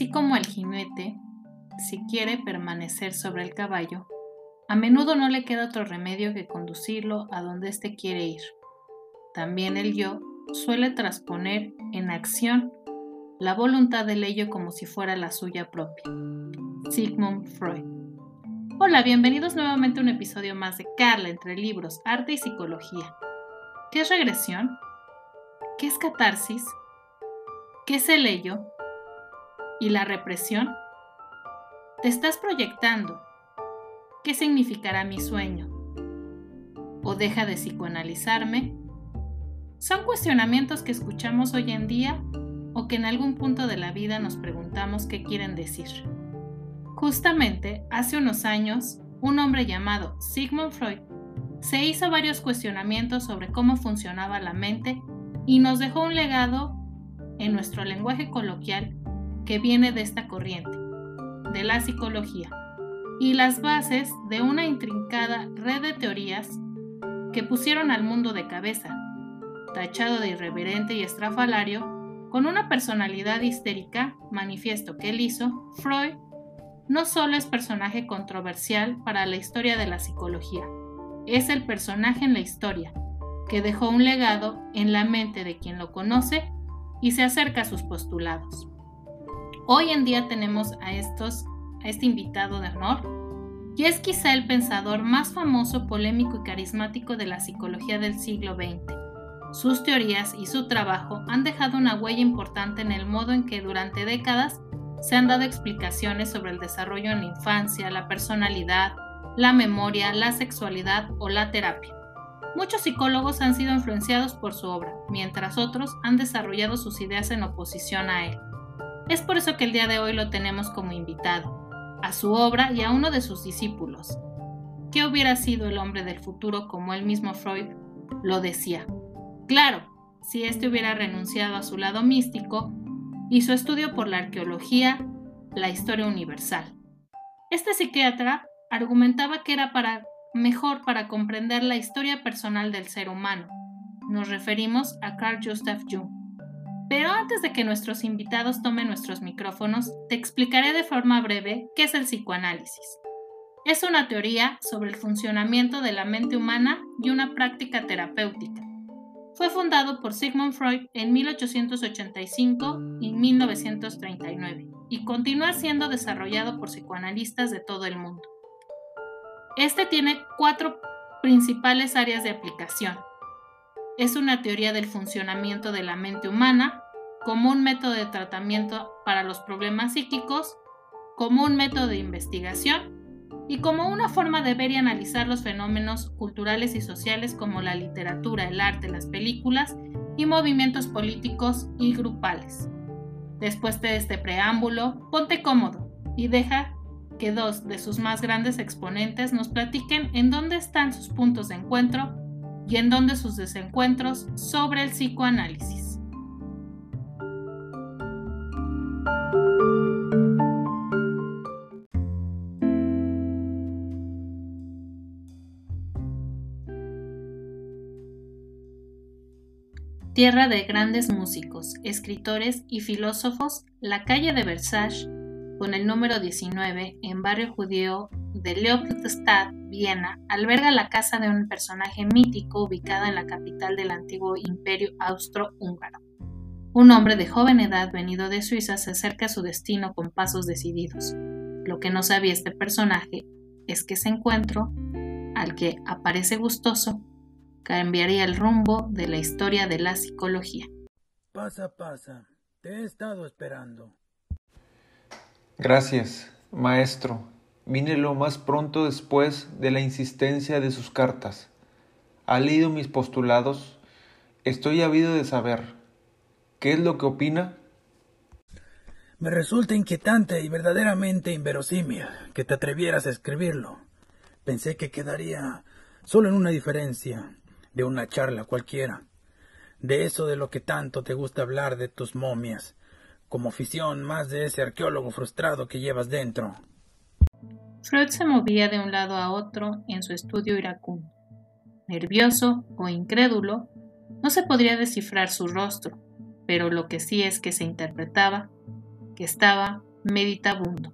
Así como el jinete, si quiere permanecer sobre el caballo, a menudo no le queda otro remedio que conducirlo a donde éste quiere ir. También el yo suele transponer en acción la voluntad del ello como si fuera la suya propia. Sigmund Freud. Hola, bienvenidos nuevamente a un episodio más de Carla entre libros, arte y psicología. ¿Qué es regresión? ¿Qué es catarsis? ¿Qué es el ello? ¿Y la represión? Te estás proyectando. ¿Qué significará mi sueño? ¿O deja de psicoanalizarme? Son cuestionamientos que escuchamos hoy en día o que en algún punto de la vida nos preguntamos qué quieren decir. Justamente, hace unos años, un hombre llamado Sigmund Freud se hizo varios cuestionamientos sobre cómo funcionaba la mente y nos dejó un legado en nuestro lenguaje coloquial que viene de esta corriente, de la psicología, y las bases de una intrincada red de teorías que pusieron al mundo de cabeza, tachado de irreverente y estrafalario, con una personalidad histérica, manifiesto que él hizo, Freud no solo es personaje controversial para la historia de la psicología, es el personaje en la historia, que dejó un legado en la mente de quien lo conoce y se acerca a sus postulados. Hoy en día tenemos a, este invitado de honor, y es quizá el pensador más famoso, polémico y carismático de la psicología del siglo XX. Sus teorías y su trabajo han dejado una huella importante en el modo en que durante décadas se han dado explicaciones sobre el desarrollo en la infancia, la personalidad, la memoria, la sexualidad o la terapia. Muchos psicólogos han sido influenciados por su obra, mientras otros han desarrollado sus ideas en oposición a él. Es por eso que el día de hoy lo tenemos como invitado, a su obra y a uno de sus discípulos. ¿Qué hubiera sido el hombre del futuro como él mismo Freud lo decía? Claro, si éste hubiera renunciado a su lado místico y su estudio por la arqueología, la historia universal. Este psiquiatra argumentaba que era mejor para comprender la historia personal del ser humano. Nos referimos a Carl Gustav Jung. Pero antes de que nuestros invitados tomen nuestros micrófonos, te explicaré de forma breve qué es el psicoanálisis. Es una teoría sobre el funcionamiento de la mente humana y una práctica terapéutica fue fundado por Sigmund Freud en 1885 y 1939 y continúa siendo desarrollado por psicoanalistas de todo el mundo. Este tiene cuatro principales áreas de aplicación. Es una teoría del funcionamiento de la mente humana, como un método de tratamiento para los problemas psíquicos, como un método de investigación y como una forma de ver y analizar los fenómenos culturales y sociales como la literatura, el arte, las películas y movimientos políticos y grupales. Después de este preámbulo, ponte cómodo y deja que dos de sus más grandes exponentes nos platiquen en dónde están sus puntos de encuentro y en dónde sus desencuentros sobre el psicoanálisis. Tierra de grandes músicos, escritores y filósofos, la calle de Versailles, con el número 19, en barrio judío de Leopoldstadt, Viena, alberga la casa de un personaje mítico ubicada en la capital del antiguo imperio austro-húngaro. Un hombre de joven edad venido de Suiza se acerca a su destino con pasos decididos. Lo que no sabía este personaje es que ese encuentro, al que aparece gustoso, cambiaría el rumbo de la historia de la psicología. Pasa, pasa. Te he estado esperando. Gracias, maestro. Vine lo más pronto después de la insistencia de sus cartas. ¿Ha leído mis postulados? Estoy habido de saber. ¿Qué es lo que opina? Me resulta inquietante y verdaderamente inverosímil que te atrevieras a escribirlo. Pensé que quedaría solo en una diferencia, de una charla cualquiera, de eso de lo que tanto te gusta hablar de tus momias, como afición más de ese arqueólogo frustrado que llevas dentro. Freud se movía de un lado a otro en su estudio iracundo. Nervioso o incrédulo, no se podría descifrar su rostro, pero lo que sí es que se interpretaba que estaba meditabundo.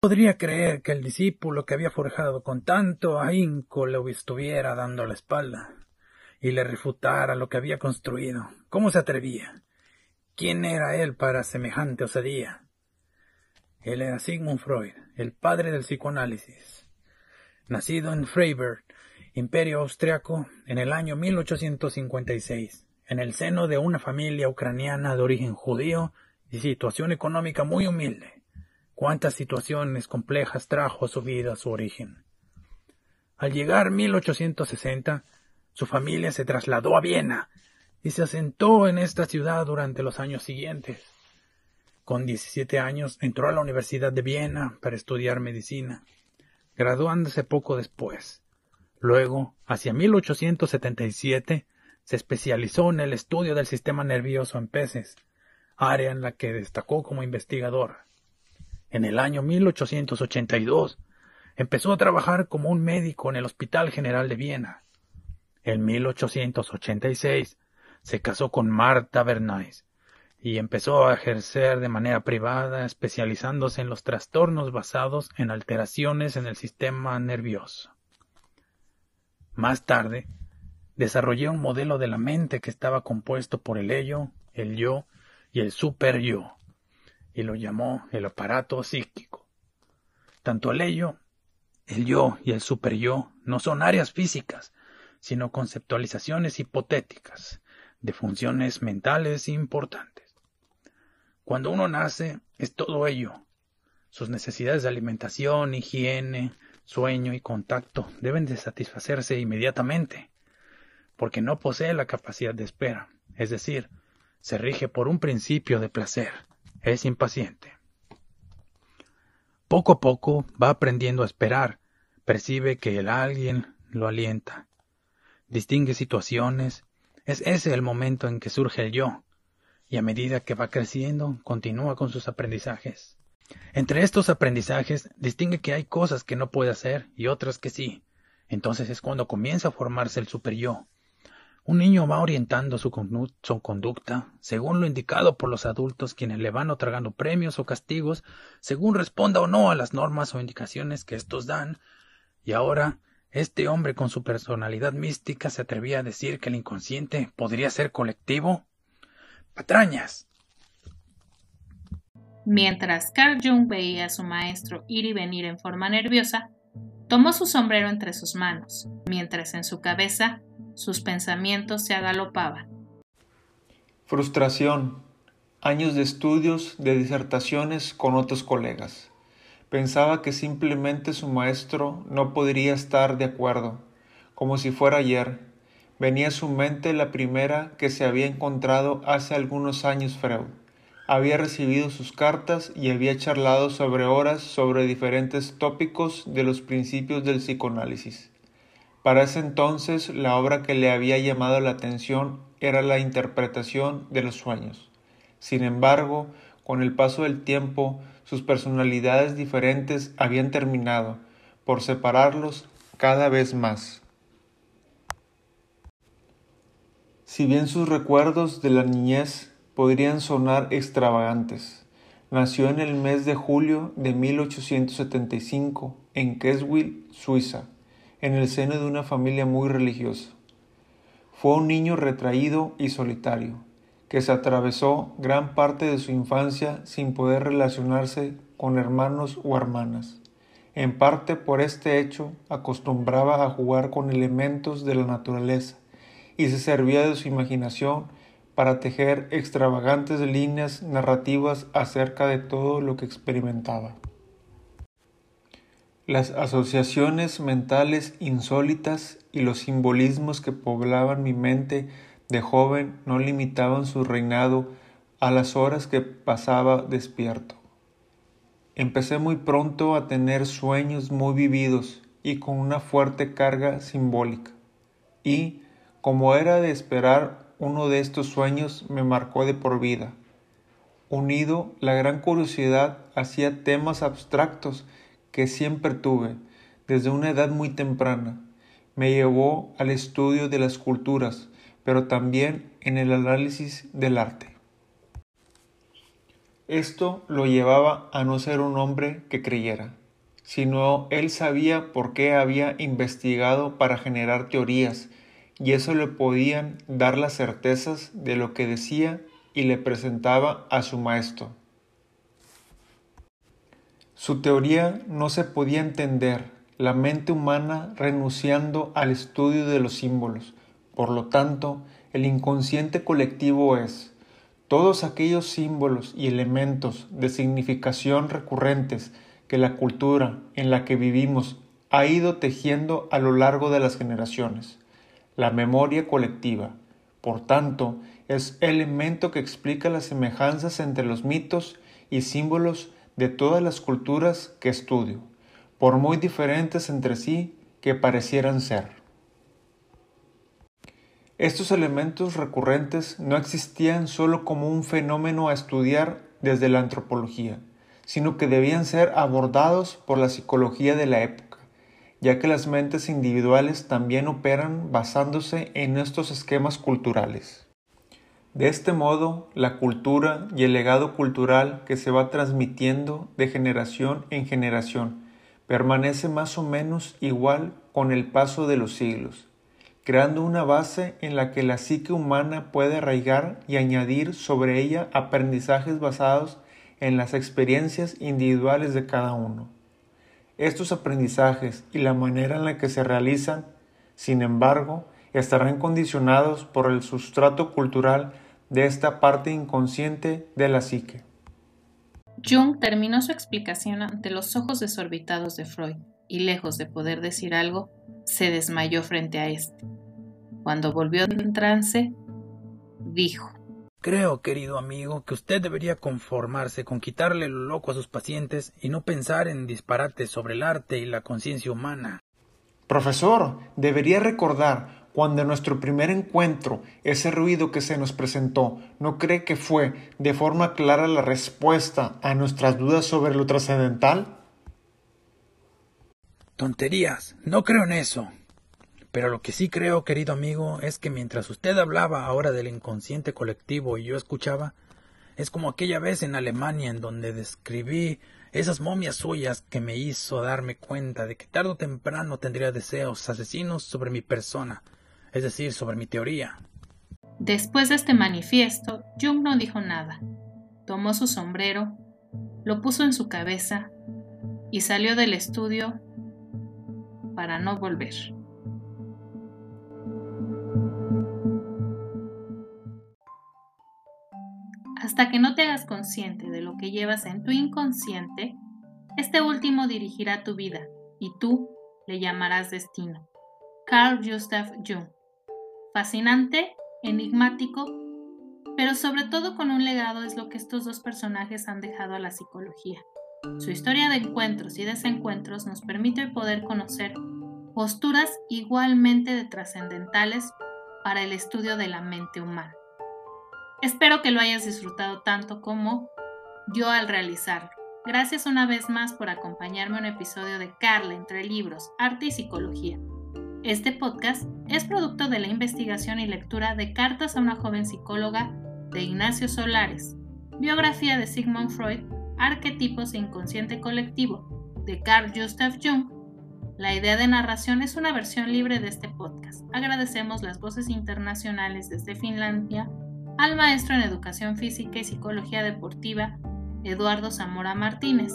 Podría creer que el discípulo que había forjado con tanto ahínco le estuviera dando la espalda y le refutara lo que había construido. ¿Cómo se atrevía? ¿Quién era él para semejante osadía? Él era Sigmund Freud, el padre del psicoanálisis. Nacido en Freiberg, Imperio Austriaco, en el año 1856, en el seno de una familia ucraniana de origen judío y situación económica muy humilde. Cuántas situaciones complejas trajo a su vida su origen. Al llegar 1860, su familia se trasladó a Viena y se asentó en esta ciudad durante los años siguientes. Con 17 años entró a la Universidad de Viena para estudiar medicina, graduándose poco después. Luego, hacia 1877, se especializó en el estudio del sistema nervioso en peces, área en la que destacó como investigador. En el año 1882 empezó a trabajar como un médico en el Hospital General de Viena. En 1886 se casó con Marta Bernays y empezó a ejercer de manera privada, especializándose en los trastornos basados en alteraciones en el sistema nervioso. Más tarde, desarrolló un modelo de la mente que estaba compuesto por el ello, el yo y el super yo, y lo llamó el aparato psíquico. Tanto el ello, el yo y el super yo no son áreas físicas, sino conceptualizaciones hipotéticas de funciones mentales importantes. Cuando uno nace, es todo ello. Sus necesidades de alimentación, higiene, sueño y contacto deben de satisfacerse inmediatamente, porque no posee la capacidad de espera, es decir, se rige por un principio de placer, es impaciente. Poco a poco va aprendiendo a esperar, percibe que el alguien lo alienta, distingue situaciones, es ese el momento en que surge el yo, y a medida que va creciendo, continúa con sus aprendizajes. Entre estos aprendizajes, distingue que hay cosas que no puede hacer y otras que sí. Entonces es cuando comienza a formarse el super yo. Un niño va orientando su, conducta según lo indicado por los adultos quienes le van otorgando premios o castigos según responda o no a las normas o indicaciones que estos dan. Y ahora este hombre con su personalidad mística se atrevía a decir que el inconsciente podría ser colectivo. Patrañas. Mientras Carl Jung veía a su maestro ir y venir en forma nerviosa, tomó su sombrero entre sus manos, mientras en su cabeza sus pensamientos se agalopaban. Frustración. Años de estudios, de disertaciones con otros colegas. Pensaba que simplemente su maestro no podría estar de acuerdo, como si fuera ayer. Venía a su mente la primera que se había encontrado hace algunos años Freud. Había recibido sus cartas y había charlado sobre horas sobre diferentes tópicos de los principios del psicoanálisis. Para ese entonces la obra que le había llamado la atención era la interpretación de los sueños. Sin embargo, con el paso del tiempo, sus personalidades diferentes habían terminado por separarlos cada vez más. Si bien sus recuerdos de la niñez podrían sonar extravagantes, nació en el mes de julio de 1875 en Keswick, Suiza, en el seno de una familia muy religiosa. Fue un niño retraído y solitario que se atravesó gran parte de su infancia sin poder relacionarse con hermanos o hermanas. En parte por este hecho acostumbraba a jugar con elementos de la naturaleza y se servía de su imaginación para tejer extravagantes líneas narrativas acerca de todo lo que experimentaba. Las asociaciones mentales insólitas y los simbolismos que poblaban mi mente de joven no limitaban su reinado a las horas que pasaba despierto. Empecé muy pronto a tener sueños muy vividos y con una fuerte carga simbólica. Y, como era de esperar, uno de estos sueños me marcó de por vida. Unido, la gran curiosidad hacia temas abstractos que siempre tuve desde una edad muy temprana. Me llevó al estudio de las culturas, pero también en el análisis del arte. Esto lo llevaba a no ser un hombre que creyera, sino él sabía por qué había investigado para generar teorías y eso le podían dar las certezas de lo que decía y le presentaba a su maestro. Su teoría no se podía entender, la mente humana renunciando al estudio de los símbolos. Por lo tanto, el inconsciente colectivo es todos aquellos símbolos y elementos de significación recurrentes que la cultura en la que vivimos ha ido tejiendo a lo largo de las generaciones. La memoria colectiva, por tanto, es el elemento que explica las semejanzas entre los mitos y símbolos de todas las culturas que estudio, por muy diferentes entre sí que parecieran ser. Estos elementos recurrentes no existían solo como un fenómeno a estudiar desde la antropología, sino que debían ser abordados por la psicología de la época, ya que las mentes individuales también operan basándose en estos esquemas culturales. De este modo, la cultura y el legado cultural que se va transmitiendo de generación en generación permanece más o menos igual con el paso de los siglos creando una base en la que la psique humana puede arraigar y añadir sobre ella aprendizajes basados en las experiencias individuales de cada uno. Estos aprendizajes y la manera en la que se realizan, sin embargo, estarán condicionados por el sustrato cultural de esta parte inconsciente de la psique. Jung terminó su explicación ante los ojos desorbitados de Freud y lejos de poder decir algo, se desmayó frente a éste. Cuando volvió en trance, dijo Creo, querido amigo, que usted debería conformarse con quitarle lo loco a sus pacientes y no pensar en disparates sobre el arte y la conciencia humana. Profesor, debería recordar cuando en nuestro primer encuentro ese ruido que se nos presentó, ¿no cree que fue de forma clara la respuesta a nuestras dudas sobre lo trascendental? Tonterías, no creo en eso. Pero lo que sí creo, querido amigo, es que mientras usted hablaba ahora del inconsciente colectivo y yo escuchaba, es como aquella vez en Alemania en donde describí esas momias suyas que me hizo darme cuenta de que tarde o temprano tendría deseos asesinos sobre mi persona, es decir, sobre mi teoría. Después de este manifiesto, Jung no dijo nada. Tomó su sombrero, lo puso en su cabeza y salió del estudio para no volver. Hasta que no te hagas consciente de lo que llevas en tu inconsciente, este último dirigirá tu vida y tú le llamarás destino. Carl Gustav Jung. Fascinante, enigmático, pero sobre todo con un legado es lo que estos dos personajes han dejado a la psicología. Su historia de encuentros y desencuentros nos permite poder conocer posturas igualmente trascendentales para el estudio de la mente humana. Espero que lo hayas disfrutado tanto como yo al realizarlo. Gracias una vez más por acompañarme en un episodio de Carla entre libros, arte y psicología. Este podcast es producto de la investigación y lectura de Cartas a una joven psicóloga de Ignacio Solares, biografía de Sigmund Freud, Arquetipos e inconsciente colectivo de Carl Gustav Jung. La idea de narración es una versión libre de este podcast. Agradecemos las voces internacionales desde Finlandia, al maestro en Educación Física y Psicología Deportiva, Eduardo Zamora Martínez,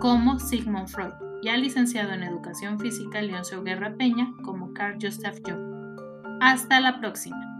como Sigmund Freud, y al licenciado en Educación Física, Leoncio Guerra Peña, como Carl Gustav Jung. Hasta la próxima.